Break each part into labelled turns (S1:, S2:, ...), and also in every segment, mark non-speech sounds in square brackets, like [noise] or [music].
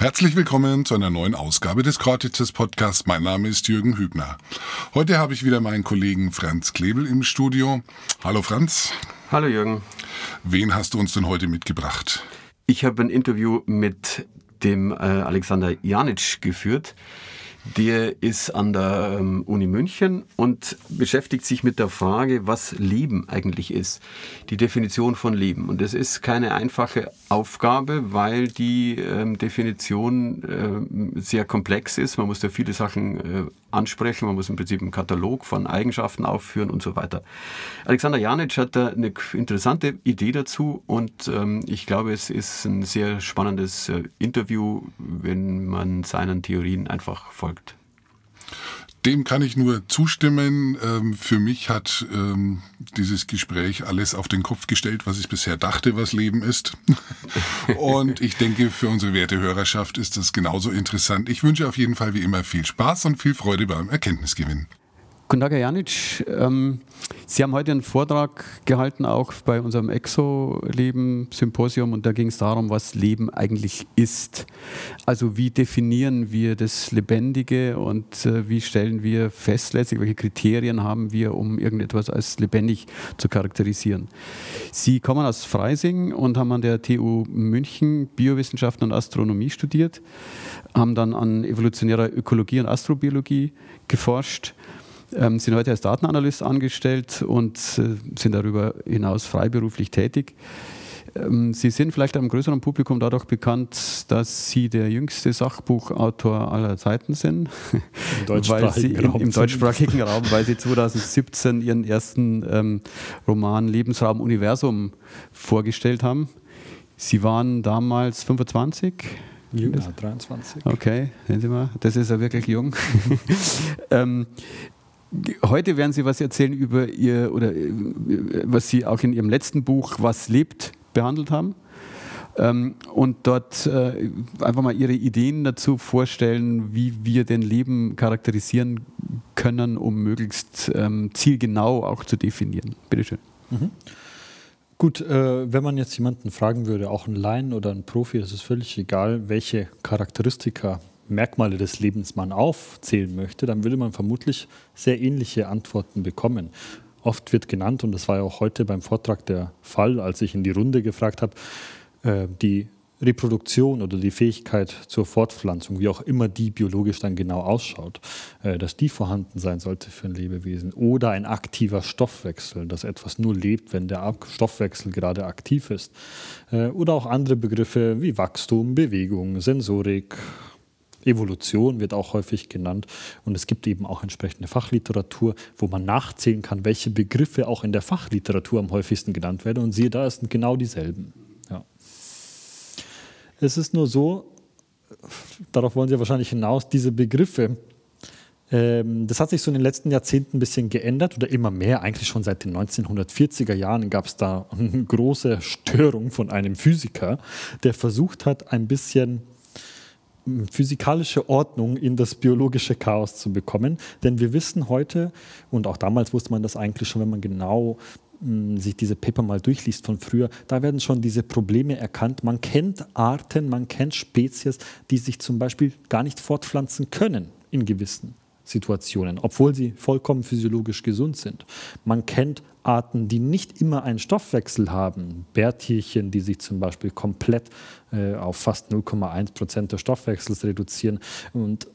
S1: Herzlich willkommen zu einer neuen Ausgabe des Cortices Podcasts. Mein Name ist Jürgen Hübner. Heute habe ich wieder meinen Kollegen Franz Klebel im Studio. Hallo Franz.
S2: Hallo Jürgen.
S1: Wen hast du uns denn heute mitgebracht?
S2: Ich habe ein Interview mit dem äh, Alexander Janic geführt. Der ist an der ähm, Uni München und beschäftigt sich mit der Frage, was Leben eigentlich ist. Die Definition von Leben. Und das ist keine einfache Aufgabe, weil die ähm, Definition äh, sehr komplex ist. Man muss da viele Sachen äh, ansprechen. Man muss im Prinzip einen Katalog von Eigenschaften aufführen und so weiter. Alexander Janic hat da eine interessante Idee dazu und ähm, ich glaube, es ist ein sehr spannendes äh, Interview, wenn man seinen Theorien einfach folgt.
S1: Dem kann ich nur zustimmen. Ähm, für mich hat ähm, dieses Gespräch alles auf den Kopf gestellt, was ich bisher dachte, was Leben ist. [laughs] und ich denke, für unsere werte Hörerschaft ist das genauso interessant. Ich wünsche auf jeden Fall wie immer viel Spaß und viel Freude beim Erkenntnisgewinn.
S3: Guten Tag, Herr Janic. Ähm, Sie haben heute einen Vortrag gehalten, auch bei unserem Exo-Leben-Symposium, und da ging es darum, was Leben eigentlich ist. Also wie definieren wir das Lebendige und äh, wie stellen wir fest, letztlich, welche Kriterien haben wir, um irgendetwas als lebendig zu charakterisieren. Sie kommen aus Freising und haben an der TU München Biowissenschaften und Astronomie studiert, haben dann an evolutionärer Ökologie und Astrobiologie geforscht ähm, sind heute als Datenanalyst angestellt und äh, sind darüber hinaus freiberuflich tätig. Ähm, Sie sind vielleicht einem größeren Publikum dadurch bekannt, dass Sie der jüngste Sachbuchautor aller Zeiten sind. Im [laughs] deutschsprachigen, Raum, im deutschsprachigen Raum, weil Sie 2017 Ihren ersten ähm, Roman Lebensraum Universum vorgestellt haben. Sie waren damals 25.
S4: Jünger, 23.
S3: Okay, sehen Sie mal, das ist ja wirklich jung. [laughs] ähm, Heute werden Sie was erzählen über Ihr, oder äh, was Sie auch in Ihrem letzten Buch, Was lebt, behandelt haben. Ähm, und dort äh, einfach mal Ihre Ideen dazu vorstellen, wie wir den Leben charakterisieren können, um möglichst ähm, zielgenau auch zu definieren. Bitte schön. Mhm.
S4: Gut, äh, wenn man jetzt jemanden fragen würde, auch einen Laien oder einen Profi, ist es völlig egal, welche Charakteristika Merkmale des Lebens man aufzählen möchte, dann würde man vermutlich sehr ähnliche Antworten bekommen. Oft wird genannt, und das war ja auch heute beim Vortrag der Fall, als ich in die Runde gefragt habe, äh, die Reproduktion oder die Fähigkeit zur Fortpflanzung, wie auch immer die biologisch dann genau ausschaut, äh, dass die vorhanden sein sollte für ein Lebewesen. Oder ein aktiver Stoffwechsel, dass etwas nur lebt, wenn der Stoffwechsel gerade aktiv ist. Äh, oder auch andere Begriffe wie Wachstum, Bewegung, Sensorik, Evolution wird auch häufig genannt. Und es gibt eben auch entsprechende Fachliteratur, wo man nachzählen kann, welche Begriffe auch in der Fachliteratur am häufigsten genannt werden. Und siehe da, es sind genau dieselben. Ja. Es ist nur so, darauf wollen Sie wahrscheinlich hinaus, diese Begriffe, ähm, das hat sich so in den letzten Jahrzehnten ein bisschen geändert oder immer mehr. Eigentlich schon seit den 1940er Jahren gab es da [laughs] eine große Störung von einem Physiker, der versucht hat, ein bisschen physikalische Ordnung in das biologische Chaos zu bekommen. Denn wir wissen heute, und auch damals wusste man das eigentlich schon, wenn man genau hm, sich diese Paper mal durchliest von früher, da werden schon diese Probleme erkannt. Man kennt Arten, man kennt Spezies, die sich zum Beispiel gar nicht fortpflanzen können in gewissen Situationen, obwohl sie vollkommen physiologisch gesund sind. Man kennt Arten, die nicht immer einen Stoffwechsel haben, Bärtierchen, die sich zum Beispiel komplett äh, auf fast 0,1 Prozent des Stoffwechsels reduzieren. Und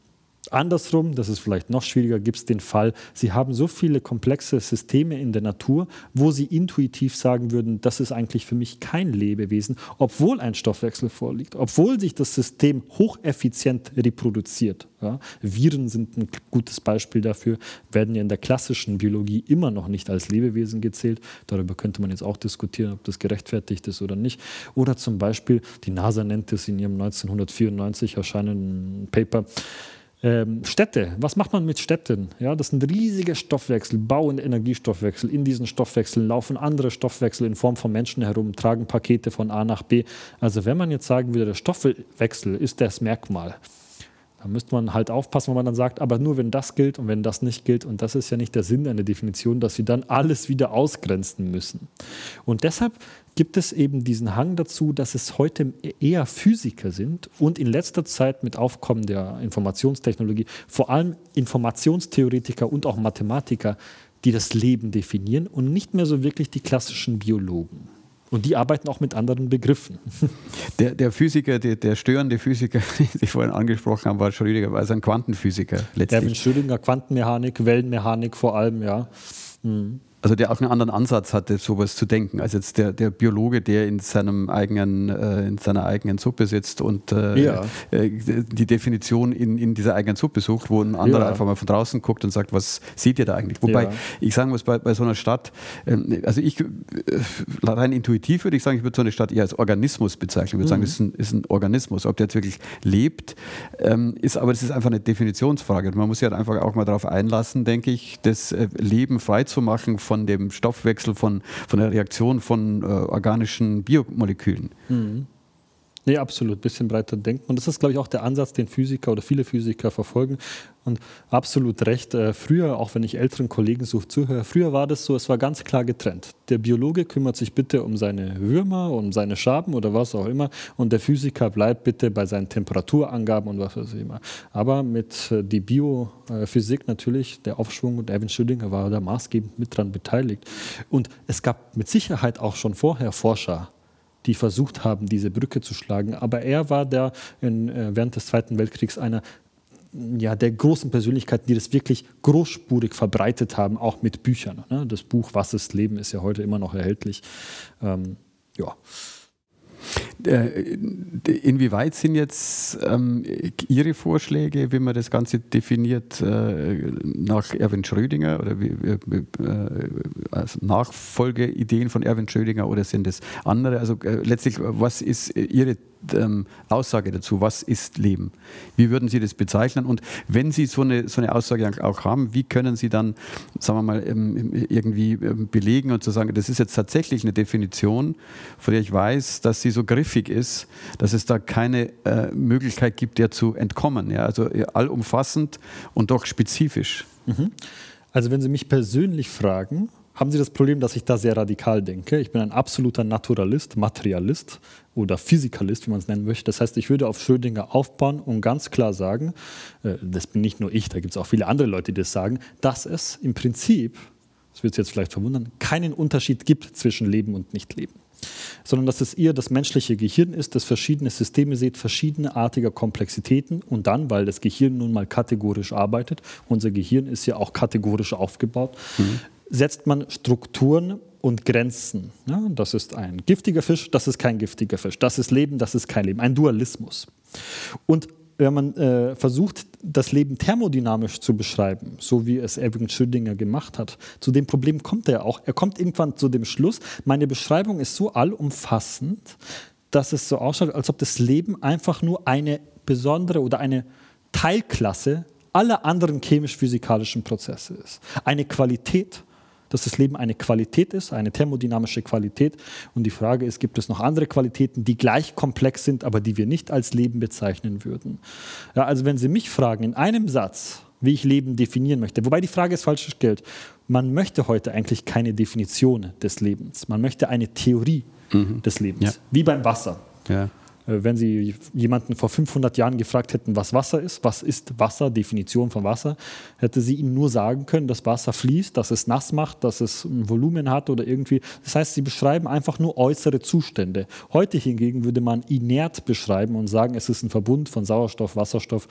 S4: Andersrum, das ist vielleicht noch schwieriger, gibt es den Fall, Sie haben so viele komplexe Systeme in der Natur, wo Sie intuitiv sagen würden, das ist eigentlich für mich kein Lebewesen, obwohl ein Stoffwechsel vorliegt, obwohl sich das System hocheffizient reproduziert. Ja? Viren sind ein gutes Beispiel dafür, werden ja in der klassischen Biologie immer noch nicht als Lebewesen gezählt. Darüber könnte man jetzt auch diskutieren, ob das gerechtfertigt ist oder nicht. Oder zum Beispiel, die NASA nennt es in ihrem 1994 erscheinenden Paper, ähm, Städte, was macht man mit Städten? Ja, das sind riesige Stoffwechsel, Bau- und Energiestoffwechsel. In diesen Stoffwechseln laufen andere Stoffwechsel in Form von Menschen herum, tragen Pakete von A nach B. Also wenn man jetzt sagen würde, der Stoffwechsel ist das Merkmal, da müsste man halt aufpassen, wenn man dann sagt, aber nur wenn das gilt und wenn das nicht gilt. Und das ist ja nicht der Sinn einer Definition, dass sie dann alles wieder ausgrenzen müssen. Und deshalb gibt es eben diesen Hang dazu, dass es heute eher Physiker sind und in letzter Zeit mit Aufkommen der Informationstechnologie vor allem Informationstheoretiker und auch Mathematiker, die das Leben definieren und nicht mehr so wirklich die klassischen Biologen. Und die arbeiten auch mit anderen Begriffen.
S3: Der, der Physiker, der, der, störende Physiker, [laughs] den Sie vorhin angesprochen haben, war Schrödinger, war also ein Quantenphysiker
S4: letztlich. Erwin Schrödinger, Quantenmechanik, Wellenmechanik vor allem, ja.
S3: Mhm also der auch einen anderen Ansatz hatte, sowas zu denken, als jetzt der, der Biologe, der in seinem eigenen, äh, in seiner eigenen Suppe sitzt und äh, ja. äh, die Definition in, in dieser eigenen Suppe sucht, wo ein anderer ja. einfach mal von draußen guckt und sagt, was seht ihr da eigentlich? Wobei ja. ich sagen muss, bei, bei so einer Stadt, ähm, also ich äh, rein intuitiv würde ich sagen, ich würde so eine Stadt eher als Organismus bezeichnen. Ich würde mhm. sagen, es ist ein, ist ein Organismus. Ob der jetzt wirklich lebt, ähm, ist aber das ist einfach eine Definitionsfrage. Man muss sich halt einfach auch mal darauf einlassen, denke ich, das äh, Leben freizumachen von von dem Stoffwechsel, von, von der Reaktion von äh, organischen Biomolekülen. Mhm.
S4: Nee, absolut. Ein bisschen breiter denken. Und das ist, glaube ich, auch der Ansatz, den Physiker oder viele Physiker verfolgen. Und absolut recht. Äh, früher, auch wenn ich älteren Kollegen suche, zuhöre, früher war das so, es war ganz klar getrennt. Der Biologe kümmert sich bitte um seine Würmer, um seine Schaben oder was auch immer. Und der Physiker bleibt bitte bei seinen Temperaturangaben und was weiß ich immer. Aber mit äh, die Biophysik natürlich, der Aufschwung und Erwin Schrödinger war da maßgebend mit dran beteiligt. Und es gab mit Sicherheit auch schon vorher Forscher, die versucht haben, diese Brücke zu schlagen. Aber er war der in, äh, während des Zweiten Weltkriegs einer ja, der großen Persönlichkeiten, die das wirklich großspurig verbreitet haben, auch mit Büchern. Ne? Das Buch Was ist Leben ist ja heute immer noch erhältlich. Ähm, ja.
S3: Äh, inwieweit sind jetzt ähm, Ihre Vorschläge, wie man das Ganze definiert, äh, nach Erwin Schrödinger oder wie, äh, also Nachfolgeideen von Erwin Schrödinger oder sind es andere? Also äh, letztlich, was ist Ihre ähm, Aussage dazu, was ist Leben? Wie würden Sie das bezeichnen? Und wenn Sie so eine, so eine Aussage auch haben, wie können Sie dann, sagen wir mal, ähm, irgendwie ähm, belegen und zu sagen, das ist jetzt tatsächlich eine Definition, von der ich weiß, dass sie so griffig ist, dass es da keine äh, Möglichkeit gibt, der zu entkommen. Ja? Also allumfassend und doch spezifisch. Mhm.
S4: Also wenn Sie mich persönlich fragen, haben Sie das Problem, dass ich da sehr radikal denke. Ich bin ein absoluter Naturalist, Materialist oder Physikalist, wie man es nennen möchte. Das heißt, ich würde auf Schrödinger aufbauen und ganz klar sagen, äh, das bin nicht nur ich, da gibt es auch viele andere Leute, die das sagen, dass es im Prinzip, das wird Sie jetzt vielleicht verwundern, keinen Unterschied gibt zwischen Leben und Nichtleben sondern dass es eher das menschliche Gehirn ist, das verschiedene Systeme sieht, verschiedenartiger Komplexitäten und dann, weil das Gehirn nun mal kategorisch arbeitet, unser Gehirn ist ja auch kategorisch aufgebaut, mhm setzt man Strukturen und Grenzen. Ja, das ist ein giftiger Fisch, das ist kein giftiger Fisch. Das ist Leben, das ist kein Leben. Ein Dualismus. Und wenn man äh, versucht, das Leben thermodynamisch zu beschreiben, so wie es Erwin Schrödinger gemacht hat, zu dem Problem kommt er auch. Er kommt irgendwann zu dem Schluss, meine Beschreibung ist so allumfassend, dass es so ausschaut, als ob das Leben einfach nur eine besondere oder eine Teilklasse aller anderen chemisch-physikalischen Prozesse ist. Eine Qualität dass das Leben eine Qualität ist, eine thermodynamische Qualität. Und die Frage ist, gibt es noch andere Qualitäten, die gleich komplex sind, aber die wir nicht als Leben bezeichnen würden? Ja, also wenn Sie mich fragen, in einem Satz, wie ich Leben definieren möchte, wobei die Frage ist falsch gestellt, man möchte heute eigentlich keine Definition des Lebens, man möchte eine Theorie mhm. des Lebens, ja. wie beim Wasser. Ja. Äh, wenn Sie jemanden vor 500 Jahren gefragt hätten, was Wasser ist, was ist Wasser, Definition von Wasser, hätte sie Ihnen nur sagen können, dass Wasser fließt, dass es nass macht, dass es ein Volumen hat oder irgendwie. Das heißt, Sie beschreiben einfach nur äußere Zustände. Heute hingegen würde man inert beschreiben und sagen, es ist ein Verbund von Sauerstoff, Wasserstoff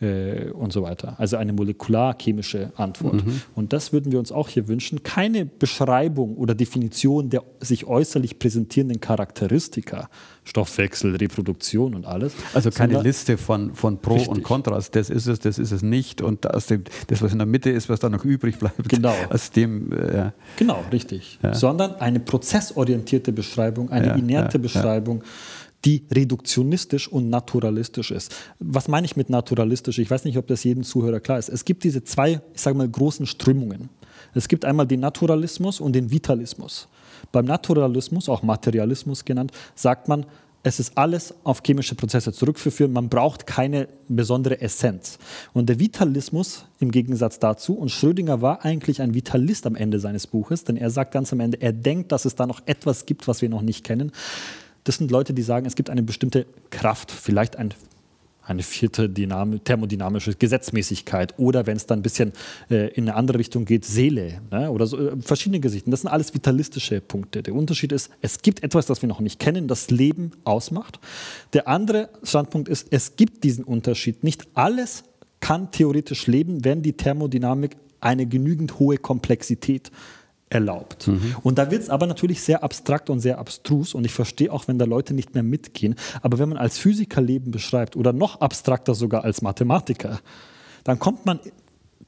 S4: äh, und so weiter. Also eine molekularchemische Antwort. Mhm. Und das würden wir uns auch hier wünschen. Keine Beschreibung oder Definition der sich äußerlich präsentierenden Charakteristika, Stoffwechsel, Reproduktion und alles.
S3: Also keine Liste von, von Pro richtig. und Kontras, das ist es, das ist es nicht und aus dem, das, was in der Mitte ist, was da noch übrig bleibt.
S4: Genau.
S3: Aus dem,
S4: äh, genau, richtig. Ja. Sondern eine prozessorientierte Beschreibung, eine ja, inerte ja, Beschreibung die reduktionistisch und naturalistisch ist. Was meine ich mit naturalistisch? Ich weiß nicht, ob das jedem Zuhörer klar ist. Es gibt diese zwei, ich sage mal, großen Strömungen. Es gibt einmal den Naturalismus und den Vitalismus. Beim Naturalismus, auch Materialismus genannt, sagt man, es ist alles auf chemische Prozesse zurückzuführen. Man braucht keine besondere Essenz. Und der Vitalismus im Gegensatz dazu, und Schrödinger war eigentlich ein Vitalist am Ende seines Buches, denn er sagt ganz am Ende, er denkt, dass es da noch etwas gibt, was wir noch nicht kennen. Das sind Leute, die sagen, es gibt eine bestimmte Kraft, vielleicht ein eine vierte Dynam thermodynamische Gesetzmäßigkeit oder wenn es dann ein bisschen äh, in eine andere Richtung geht, Seele ne? oder so, äh, verschiedene Gesichter. Das sind alles vitalistische Punkte. Der Unterschied ist, es gibt etwas, das wir noch nicht kennen, das Leben ausmacht. Der andere Standpunkt ist, es gibt diesen Unterschied. Nicht alles kann theoretisch leben, wenn die Thermodynamik eine genügend hohe Komplexität erlaubt. Mhm. Und da wird es aber natürlich sehr abstrakt und sehr abstrus und ich verstehe auch, wenn da Leute nicht mehr mitgehen. Aber wenn man als Physiker Leben beschreibt oder noch abstrakter sogar als Mathematiker, dann kommt man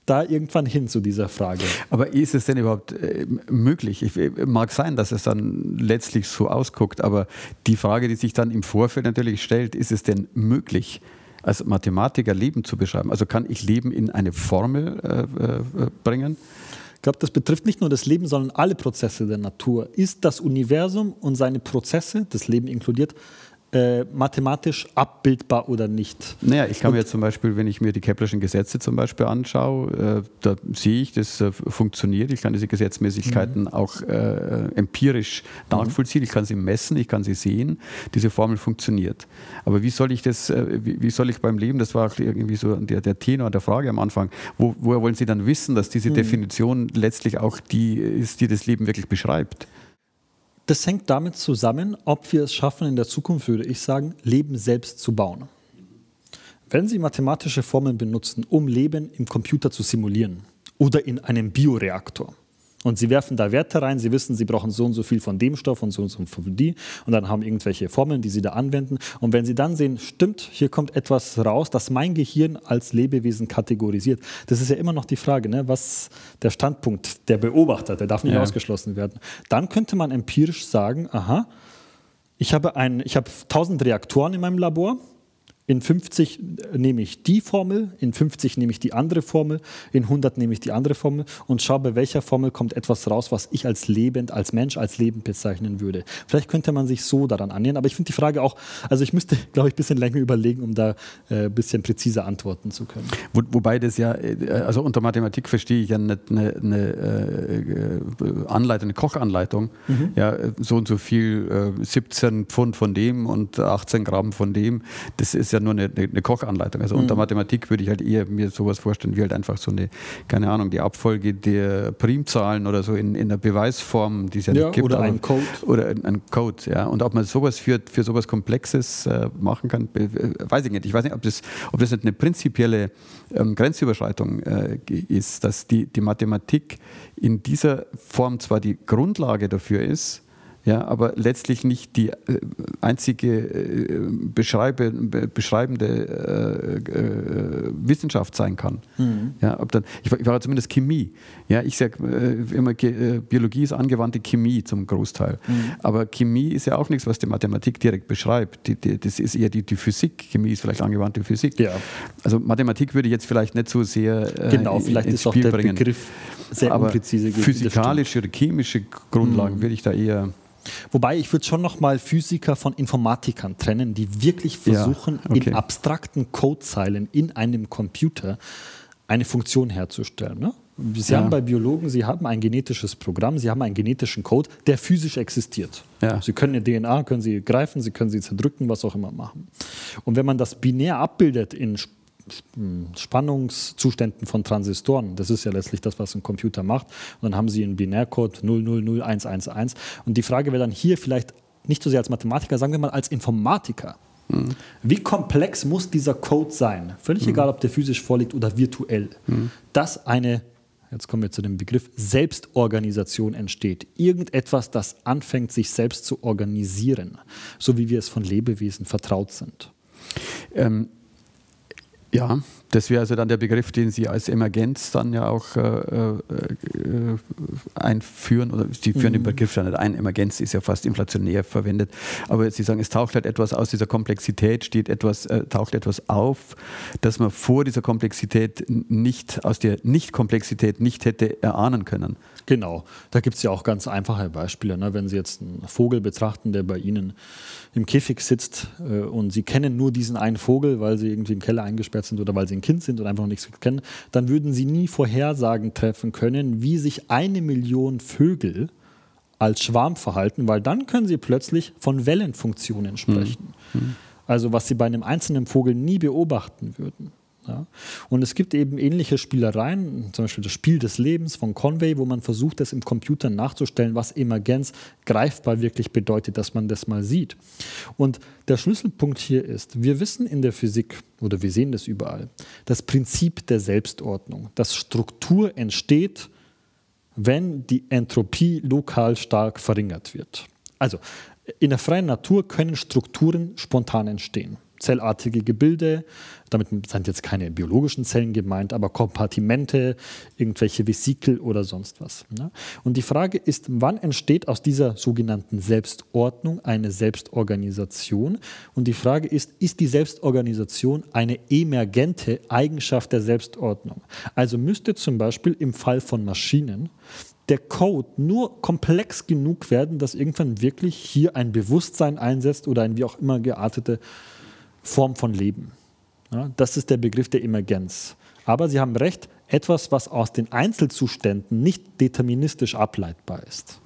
S4: da irgendwann hin zu dieser Frage.
S3: Aber ist es denn überhaupt äh, möglich? Ich, äh, mag sein, dass es dann letztlich so ausguckt, aber die Frage, die sich dann im Vorfeld natürlich stellt, ist es denn möglich, als Mathematiker Leben zu beschreiben? Also kann ich Leben in eine Formel äh, äh, bringen?
S4: Ich glaube, das betrifft nicht nur das Leben, sondern alle Prozesse der Natur. Ist das Universum und seine Prozesse, das Leben inkludiert, äh, mathematisch abbildbar oder nicht.
S3: Naja, ich kann mir zum Beispiel, wenn ich mir die Keplerschen Gesetze zum Beispiel anschaue, äh, da sehe ich, das äh, funktioniert. Ich kann diese Gesetzmäßigkeiten mhm. auch äh, empirisch mhm. nachvollziehen. Ich kann sie messen, ich kann sie sehen. Diese Formel funktioniert. Aber wie soll ich das, äh, wie, wie, soll ich beim Leben, das war auch irgendwie so der, der Tenor der Frage am Anfang, wo, woher wollen Sie dann wissen, dass diese mhm. Definition letztlich auch die ist, die das Leben wirklich beschreibt?
S4: Das hängt damit zusammen, ob wir es schaffen, in der Zukunft, würde ich sagen, Leben selbst zu bauen. Wenn Sie mathematische Formeln benutzen, um Leben im Computer zu simulieren oder in einem Bioreaktor, und sie werfen da Werte rein, sie wissen, sie brauchen so und so viel von dem Stoff und so und so von die und dann haben irgendwelche Formeln, die sie da anwenden. Und wenn sie dann sehen, stimmt, hier kommt etwas raus, das mein Gehirn als Lebewesen kategorisiert, das ist ja immer noch die Frage, ne, was der Standpunkt der Beobachter, der darf nicht ja. ausgeschlossen werden. Dann könnte man empirisch sagen, aha, ich habe, ein, ich habe 1000 Reaktoren in meinem Labor in 50 nehme ich die Formel, in 50 nehme ich die andere Formel, in 100 nehme ich die andere Formel und schaue, bei welcher Formel kommt etwas raus, was ich als lebend, als Mensch, als lebend bezeichnen würde. Vielleicht könnte man sich so daran annähern, aber ich finde die Frage auch, also ich müsste, [laughs] glaube ich, ein bisschen länger überlegen, um da äh, ein bisschen präziser antworten zu können.
S3: Wo, wobei das ja, äh, also unter Mathematik verstehe ich ja eine, eine, eine äh, Anleitung, eine Kochanleitung, mhm. ja, so und so viel, äh, 17 Pfund von dem und 18 Gramm von dem, das ist ja ja nur eine, eine Kochanleitung. Also mhm. unter Mathematik würde ich halt eher mir sowas vorstellen, wie halt einfach so eine, keine Ahnung, die Abfolge der Primzahlen oder so in, in der Beweisform, die es ja, ja nicht gibt.
S4: Oder ein Code.
S3: Oder ein Code, ja. Und ob man sowas für, für sowas Komplexes äh, machen kann, weiß ich nicht. Ich weiß nicht, ob das, ob das nicht eine prinzipielle ähm, Grenzüberschreitung äh, ist, dass die, die Mathematik in dieser Form zwar die Grundlage dafür ist, ja, aber letztlich nicht die äh, einzige äh, beschreibe, beschreibende äh, äh, Wissenschaft sein kann. Mhm. Ja, ob dann, ich, war, ich war zumindest Chemie. Ja, ich sage äh, immer, Biologie ist angewandte Chemie zum Großteil. Mhm. Aber Chemie ist ja auch nichts, was die Mathematik direkt beschreibt. Die, die, das ist eher die, die, Physik. Chemie ist vielleicht angewandte Physik. Ja. Also Mathematik würde jetzt vielleicht nicht so sehr
S4: genau, vielleicht ins ist Spiel auch der bringen. Begriff
S3: sehr aber unpräzise. Physikalische oder chemische Grundlagen mhm. würde ich da eher
S4: Wobei ich würde schon noch mal Physiker von Informatikern trennen, die wirklich versuchen, ja, okay. in abstrakten Codezeilen in einem Computer eine Funktion herzustellen. Ne? Sie ja. haben bei Biologen, Sie haben ein genetisches Programm, Sie haben einen genetischen Code, der physisch existiert. Ja. Sie können Ihr DNA, können Sie greifen, Sie können sie zerdrücken, was auch immer machen. Und wenn man das binär abbildet in Spannungszuständen von Transistoren. Das ist ja letztlich das, was ein Computer macht. Und dann haben Sie einen Binärcode 000111. Und die Frage wäre dann hier vielleicht nicht so sehr als Mathematiker, sagen wir mal als Informatiker. Mhm. Wie komplex muss dieser Code sein? Völlig mhm. egal, ob der physisch vorliegt oder virtuell. Mhm. Dass eine, jetzt kommen wir zu dem Begriff, Selbstorganisation entsteht. Irgendetwas, das anfängt, sich selbst zu organisieren, so wie wir es von Lebewesen vertraut sind.
S3: Ähm, ja, Das wäre also dann der Begriff, den Sie als Emergenz dann ja auch äh, äh, einführen. Oder Sie führen mhm. den Begriff ja nicht ein. Emergenz ist ja fast inflationär verwendet. Aber Sie sagen, es taucht halt etwas aus dieser Komplexität, steht etwas, äh, taucht etwas auf, dass man vor dieser Komplexität nicht, aus der Nicht-Komplexität nicht hätte erahnen können.
S4: Genau, da gibt es ja auch ganz einfache Beispiele. Ne? Wenn Sie jetzt einen Vogel betrachten, der bei Ihnen im Käfig sitzt äh, und Sie kennen nur diesen einen Vogel, weil Sie irgendwie im Keller eingesperrt sind oder weil Sie ein Kind sind und einfach noch nichts kennen, dann würden Sie nie Vorhersagen treffen können, wie sich eine Million Vögel als Schwarm verhalten, weil dann können Sie plötzlich von Wellenfunktionen sprechen. Mhm. Also was Sie bei einem einzelnen Vogel nie beobachten würden. Ja. Und es gibt eben ähnliche Spielereien, zum Beispiel das Spiel des Lebens von Conway, wo man versucht, das im Computer nachzustellen, was Emergenz greifbar wirklich bedeutet, dass man das mal sieht. Und der Schlüsselpunkt hier ist, wir wissen in der Physik oder wir sehen das überall, das Prinzip der Selbstordnung, dass Struktur entsteht, wenn die Entropie lokal stark verringert wird. Also in der freien Natur können Strukturen spontan entstehen zellartige Gebilde. Damit sind jetzt keine biologischen Zellen gemeint, aber Kompartimente, irgendwelche Vesikel oder sonst was. Ne? Und die Frage ist, wann entsteht aus dieser sogenannten Selbstordnung eine Selbstorganisation? Und die Frage ist, ist die Selbstorganisation eine emergente Eigenschaft der Selbstordnung? Also müsste zum Beispiel im Fall von Maschinen der Code nur komplex genug werden, dass irgendwann wirklich hier ein Bewusstsein einsetzt oder ein wie auch immer geartete Form von Leben. Ja, das ist der Begriff der Emergenz. Aber Sie haben recht, etwas, was aus den Einzelzuständen nicht deterministisch ableitbar ist.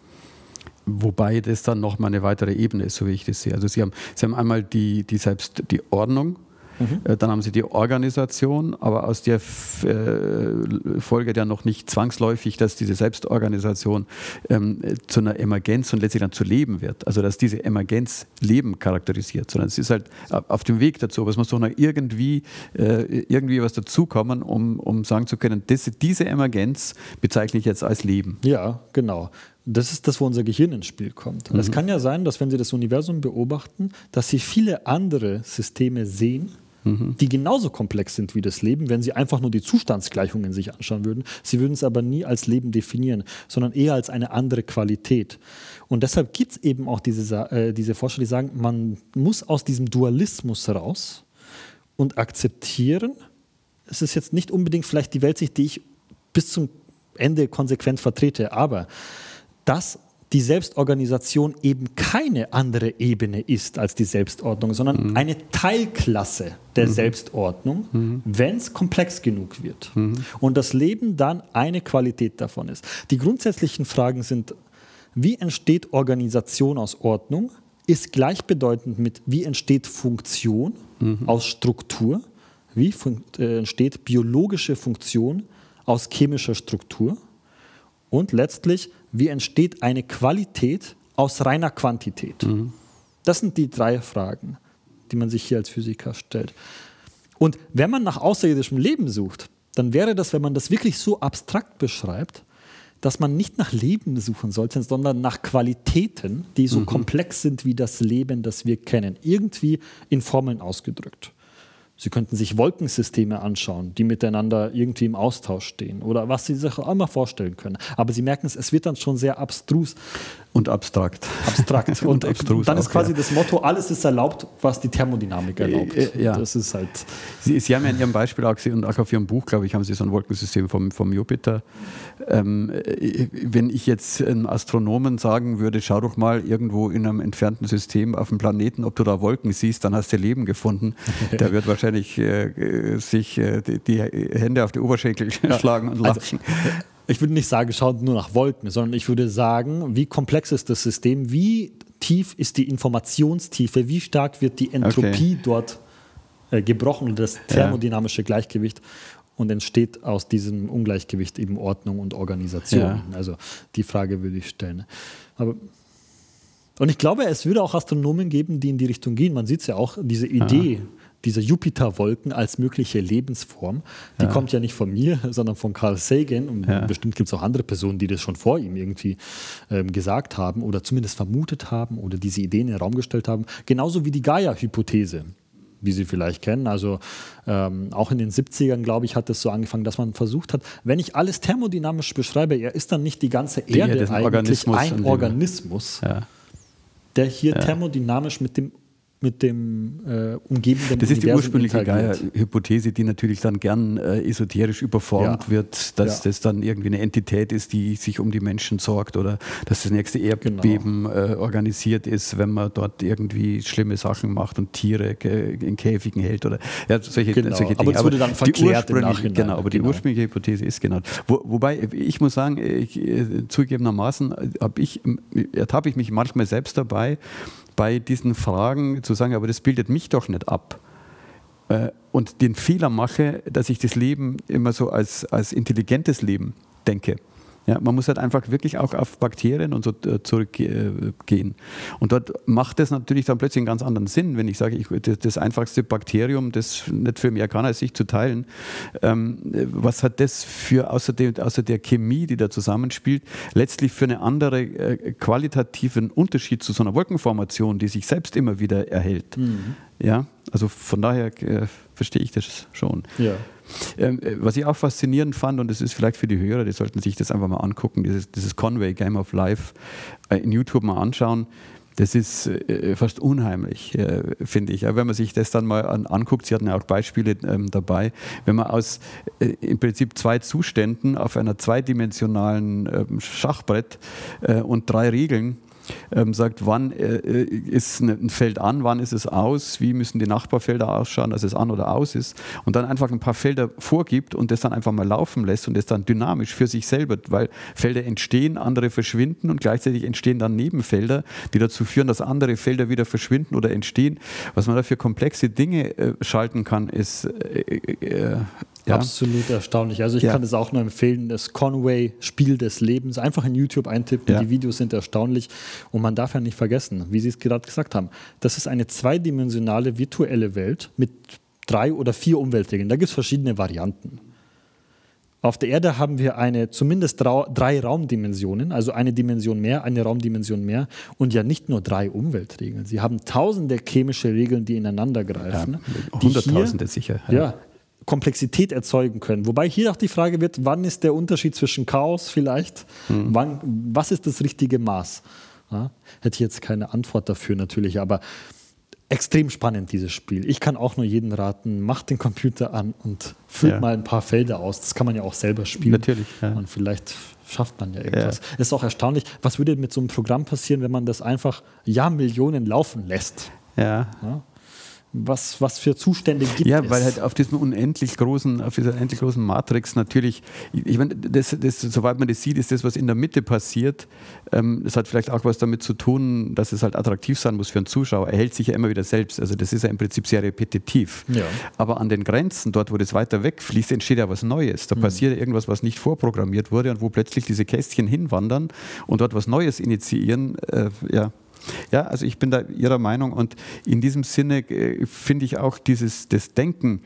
S3: Wobei das dann nochmal eine weitere Ebene ist, so wie ich das sehe. Also Sie haben, Sie haben einmal die, die selbst die Ordnung, Mhm. Äh, dann haben sie die Organisation, aber aus der äh, folgt ja noch nicht zwangsläufig, dass diese Selbstorganisation ähm, zu einer Emergenz und letztlich dann zu Leben wird. Also dass diese Emergenz Leben charakterisiert, sondern es ist halt auf dem Weg dazu. Aber es muss doch noch irgendwie, äh, irgendwie was dazukommen, um, um sagen zu können, das, diese Emergenz bezeichne ich jetzt als Leben.
S4: Ja, genau. Das ist das, wo unser Gehirn ins Spiel kommt. Mhm. Es kann ja sein, dass wenn Sie das Universum beobachten, dass Sie viele andere Systeme sehen, mhm. die genauso komplex sind wie das Leben, wenn sie einfach nur die Zustandsgleichungen sich anschauen würden. Sie würden es aber nie als Leben definieren, sondern eher als eine andere Qualität. Und deshalb gibt es eben auch diese, äh, diese Forscher, die sagen, man muss aus diesem Dualismus raus und akzeptieren, es ist jetzt nicht unbedingt vielleicht die Weltsicht, die ich bis zum Ende konsequent vertrete, aber dass die Selbstorganisation eben keine andere Ebene ist als die Selbstordnung, sondern mhm. eine Teilklasse der mhm. Selbstordnung, mhm. wenn es komplex genug wird. Mhm. Und das Leben dann eine Qualität davon ist. Die grundsätzlichen Fragen sind, wie entsteht Organisation aus Ordnung? Ist gleichbedeutend mit, wie entsteht Funktion mhm. aus Struktur? Wie äh, entsteht biologische Funktion aus chemischer Struktur? Und letztlich, wie entsteht eine Qualität aus reiner Quantität? Mhm. Das sind die drei Fragen, die man sich hier als Physiker stellt. Und wenn man nach außerirdischem Leben sucht, dann wäre das, wenn man das wirklich so abstrakt beschreibt, dass man nicht nach Leben suchen sollte, sondern nach Qualitäten, die so mhm. komplex sind wie das Leben, das wir kennen. Irgendwie in Formeln ausgedrückt. Sie könnten sich Wolkensysteme anschauen, die miteinander irgendwie im Austausch stehen oder was Sie sich auch immer vorstellen können. Aber Sie merken es, es wird dann schon sehr abstrus.
S3: Und abstrakt.
S4: Abstrakt. [laughs] Und, und abstrus dann ist quasi ja. das Motto, alles ist erlaubt, was die Thermodynamik äh, erlaubt.
S3: Äh, ja. Das ist halt. Sie, Sie, haben ja in Ihrem Beispiel auch und auch auf Ihrem Buch, glaube ich, haben Sie so ein Wolkensystem vom, vom Jupiter. Ähm, äh, wenn ich jetzt einem Astronomen sagen würde, schau doch mal irgendwo in einem entfernten System auf dem Planeten, ob du da Wolken siehst, dann hast du Leben gefunden. [laughs] Der wird wahrscheinlich äh, sich äh, die, die, Hände auf die Oberschenkel ja. [laughs] schlagen und lachen. Also,
S4: ich würde nicht sagen, schaut nur nach Wolken, sondern ich würde sagen, wie komplex ist das System, wie tief ist die Informationstiefe, wie stark wird die Entropie okay. dort äh, gebrochen, das thermodynamische ja. Gleichgewicht und entsteht aus diesem Ungleichgewicht eben Ordnung und Organisation. Ja. Also die Frage würde ich stellen. Aber und ich glaube, es würde auch Astronomen geben, die in die Richtung gehen. Man sieht es ja auch, diese Idee, ja diese Jupiterwolken als mögliche Lebensform, die ja. kommt ja nicht von mir, [laughs] sondern von Carl Sagan. Und ja. bestimmt gibt es auch andere Personen, die das schon vor ihm irgendwie ähm, gesagt haben oder zumindest vermutet haben oder diese Ideen in den Raum gestellt haben. Genauso wie die Gaia-Hypothese. wie Sie vielleicht kennen. Also ähm, auch in den 70ern, glaube ich, hat es so angefangen, dass man versucht hat, wenn ich alles thermodynamisch beschreibe, er ist dann nicht die ganze
S3: Die
S4: Erde
S3: ein
S4: eigentlich
S3: Organismus
S4: ein
S3: die-
S4: Organismus,
S3: Ja.
S4: der hier thermodynamisch mit dem, mit dem äh, umgebenden
S3: Das ist die
S4: Universum
S3: ursprüngliche. Gaia-Hypothese, die natürlich dann gern äh, esoterisch überformt
S4: Ja.
S3: wird, dass
S4: Ja.
S3: das dann irgendwie eine Entität ist, die sich um die Menschen sorgt oder dass das nächste Erdbeben
S4: Genau.
S3: äh, organisiert ist, wenn man dort irgendwie schlimme Sachen macht und Tiere in Käfigen hält oder ja, solche,
S4: Genau.
S3: solche
S4: Aber
S3: Dinge.
S4: es wurde dann
S3: die
S4: verklärt im
S3: ursprüngliche-
S4: Nachhinein.
S3: Genau, aber die
S4: Genau.
S3: ursprüngliche Hypothese ist genau. Wo, wobei, ich muss sagen, ich, äh, zugegebenermaßen habe ich, ertappe ich mich manchmal selbst dabei, bei diesen Fragen zu sagen, aber das bildet mich doch nicht ab. Äh, Und den Fehler mache, dass ich das Leben immer so als, als intelligentes Leben denke. Ja, man muss halt einfach wirklich auch auf Bakterien und so äh, zurückgehen. Und dort macht es natürlich dann plötzlich einen ganz anderen Sinn, wenn ich sage, ich, das, das einfachste Bakterium, das nicht viel mehr kann, als sich zu teilen. Ähm, was hat das für, außer, dem, außer der Chemie, die da zusammenspielt, letztlich für einen andere äh, qualitativen Unterschied zu so einer Wolkenformation, die sich selbst immer wieder erhält? Ja, also von daher äh, verstehe ich das schon.
S4: Ja.
S3: Ähm, äh, was ich auch faszinierend fand, und das ist vielleicht für die Hörer, die sollten sich das einfach mal angucken, dieses, dieses Conway Game of Life äh, in YouTube mal anschauen. Das ist äh, fast unheimlich, äh, finde ich. Ja, wenn man sich das dann mal an, anguckt, Sie hatten ja auch Beispiele ähm, dabei, wenn man aus äh, im Prinzip zwei Zuständen auf einer zweidimensionalen ähm, Schachbrett äh, und drei Regeln ähm, sagt, wann äh, ist ein Feld an, wann ist es aus, wie müssen die Nachbarfelder ausschauen, dass es an oder aus ist und dann einfach ein paar Felder vorgibt und das dann einfach mal laufen lässt und das dann dynamisch für sich selber, weil Felder entstehen, andere verschwinden und gleichzeitig entstehen dann Nebenfelder, die dazu führen, dass andere Felder wieder verschwinden oder entstehen. Was man da für komplexe Dinge äh, schalten kann, ist äh, äh, ja.
S4: Absolut erstaunlich. Also ich
S3: Ja.
S4: kann es auch nur empfehlen, das Conway Spiel des Lebens. Einfach in YouTube eintippen,
S3: Ja.
S4: die Videos sind erstaunlich. Und man darf ja nicht vergessen, wie Sie es gerade gesagt haben, das ist eine zweidimensionale virtuelle Welt mit drei oder vier Umweltregeln. Da gibt es verschiedene Varianten. Auf der Erde haben wir eine zumindest drei Raumdimensionen, also eine Dimension mehr, eine Raumdimension mehr und ja nicht nur drei Umweltregeln. Sie haben tausende chemische Regeln, die ineinander greifen. die
S3: Hunderttausende sicher.
S4: ja, Komplexität erzeugen können. Wobei hier auch die Frage wird, wann ist der Unterschied zwischen Chaos vielleicht? Wann, was ist das richtige Maß? Ja, hätte ich jetzt keine Antwort dafür natürlich, aber extrem spannend dieses Spiel. Ich kann auch nur jeden raten, macht den Computer an und füllt
S3: Ja.
S4: mal ein paar Felder aus. Das kann man ja auch selber spielen.
S3: Natürlich, ja.
S4: Und vielleicht schafft man ja irgendwas. Es ist auch erstaunlich, was würde mit so einem Programm passieren, wenn man das einfach Jahrmillionen laufen lässt?
S3: Ja.
S4: Ja? Was, was für Zustände gibt
S3: Ja,
S4: es?
S3: weil halt auf diesem unendlich großen, auf dieser unendlich großen Matrix natürlich, ich meine, das, das, soweit man das sieht, ist das, was in der Mitte passiert, ähm, das hat vielleicht auch was damit zu tun, dass es halt attraktiv sein muss für einen Zuschauer. Er hält sich ja immer wieder selbst. Also das ist ja im Prinzip sehr repetitiv.
S4: Ja.
S3: Aber an den Grenzen, dort, wo das weiter wegfließt, entsteht ja was Neues. Da passiert ja irgendwas, was nicht vorprogrammiert wurde und wo plötzlich diese Kästchen hinwandern und dort was Neues initiieren. Äh, ja. Ja, also ich bin da Ihrer Meinung und in diesem Sinne äh, finde ich auch dieses das Denken,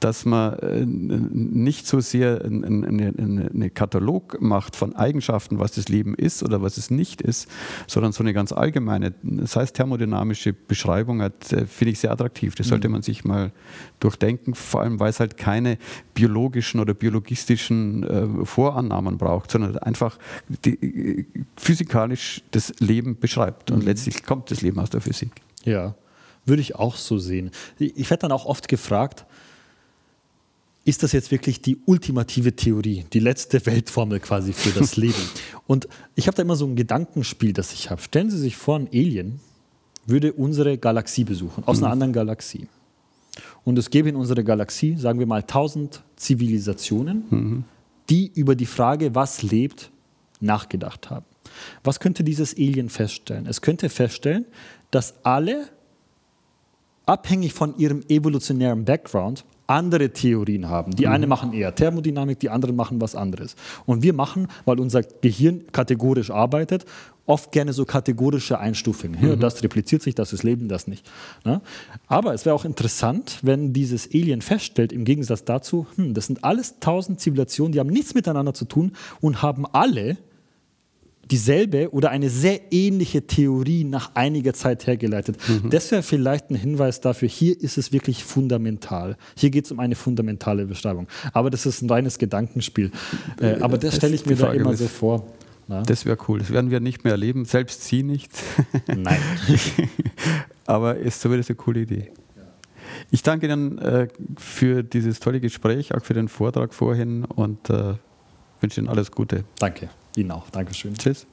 S3: dass man äh, nicht so sehr einen eine, eine, eine Katalog macht von Eigenschaften, was das Leben ist oder was es nicht ist, sondern so eine ganz allgemeine, das heißt thermodynamische Beschreibung hat, äh, finde ich sehr attraktiv. Das sollte man sich mal durchdenken, vor allem weil es halt keine biologischen oder biologistischen äh, Vorannahmen braucht, sondern einfach die, physikalisch das Leben beschreibt. Und letztlich kommt das Leben aus der Physik.
S4: Ja, würde ich auch so sehen. Ich werde dann auch oft gefragt, ist das jetzt wirklich die ultimative Theorie, die letzte Weltformel quasi für das [laughs] Leben? Und ich habe da immer so ein Gedankenspiel, das ich habe. Stellen Sie sich vor, ein Alien würde unsere Galaxie besuchen, aus einer anderen Galaxie. Und es gäbe in unserer Galaxie, sagen wir mal, 1000 Zivilisationen, die über die Frage, was lebt, nachgedacht haben. Was könnte dieses Alien feststellen? Es könnte feststellen, dass alle, abhängig von ihrem evolutionären Background, andere Theorien haben. Die eine machen eher Thermodynamik, die anderen machen was anderes. Und wir machen, weil unser Gehirn kategorisch arbeitet, oft gerne so kategorische Einstufungen. Ja, das repliziert sich, das ist Leben, das nicht. Ne? Aber es wäre auch interessant, wenn dieses Alien feststellt, im Gegensatz dazu, hm, das sind alles tausend Zivilisationen, die haben nichts miteinander zu tun und haben alle dieselbe oder eine sehr ähnliche Theorie nach einiger Zeit hergeleitet. Mhm. Das wäre vielleicht ein Hinweis dafür, hier ist es wirklich fundamental. Hier geht es um eine fundamentale Beschreibung. Aber das ist ein reines Gedankenspiel. Äh, aber das stelle ich mir da immer so vor.
S3: Na? Das wäre cool. Das werden wir nicht mehr erleben, selbst Sie nicht. [laughs]
S4: Nein. [laughs]
S3: aber ist zumindest eine coole Idee. Ich danke Ihnen äh, für dieses tolle Gespräch, auch für den Vortrag vorhin und äh, wünsche Ihnen alles Gute.
S4: Danke. Ihnen auch. Dankeschön.
S3: Tschüss.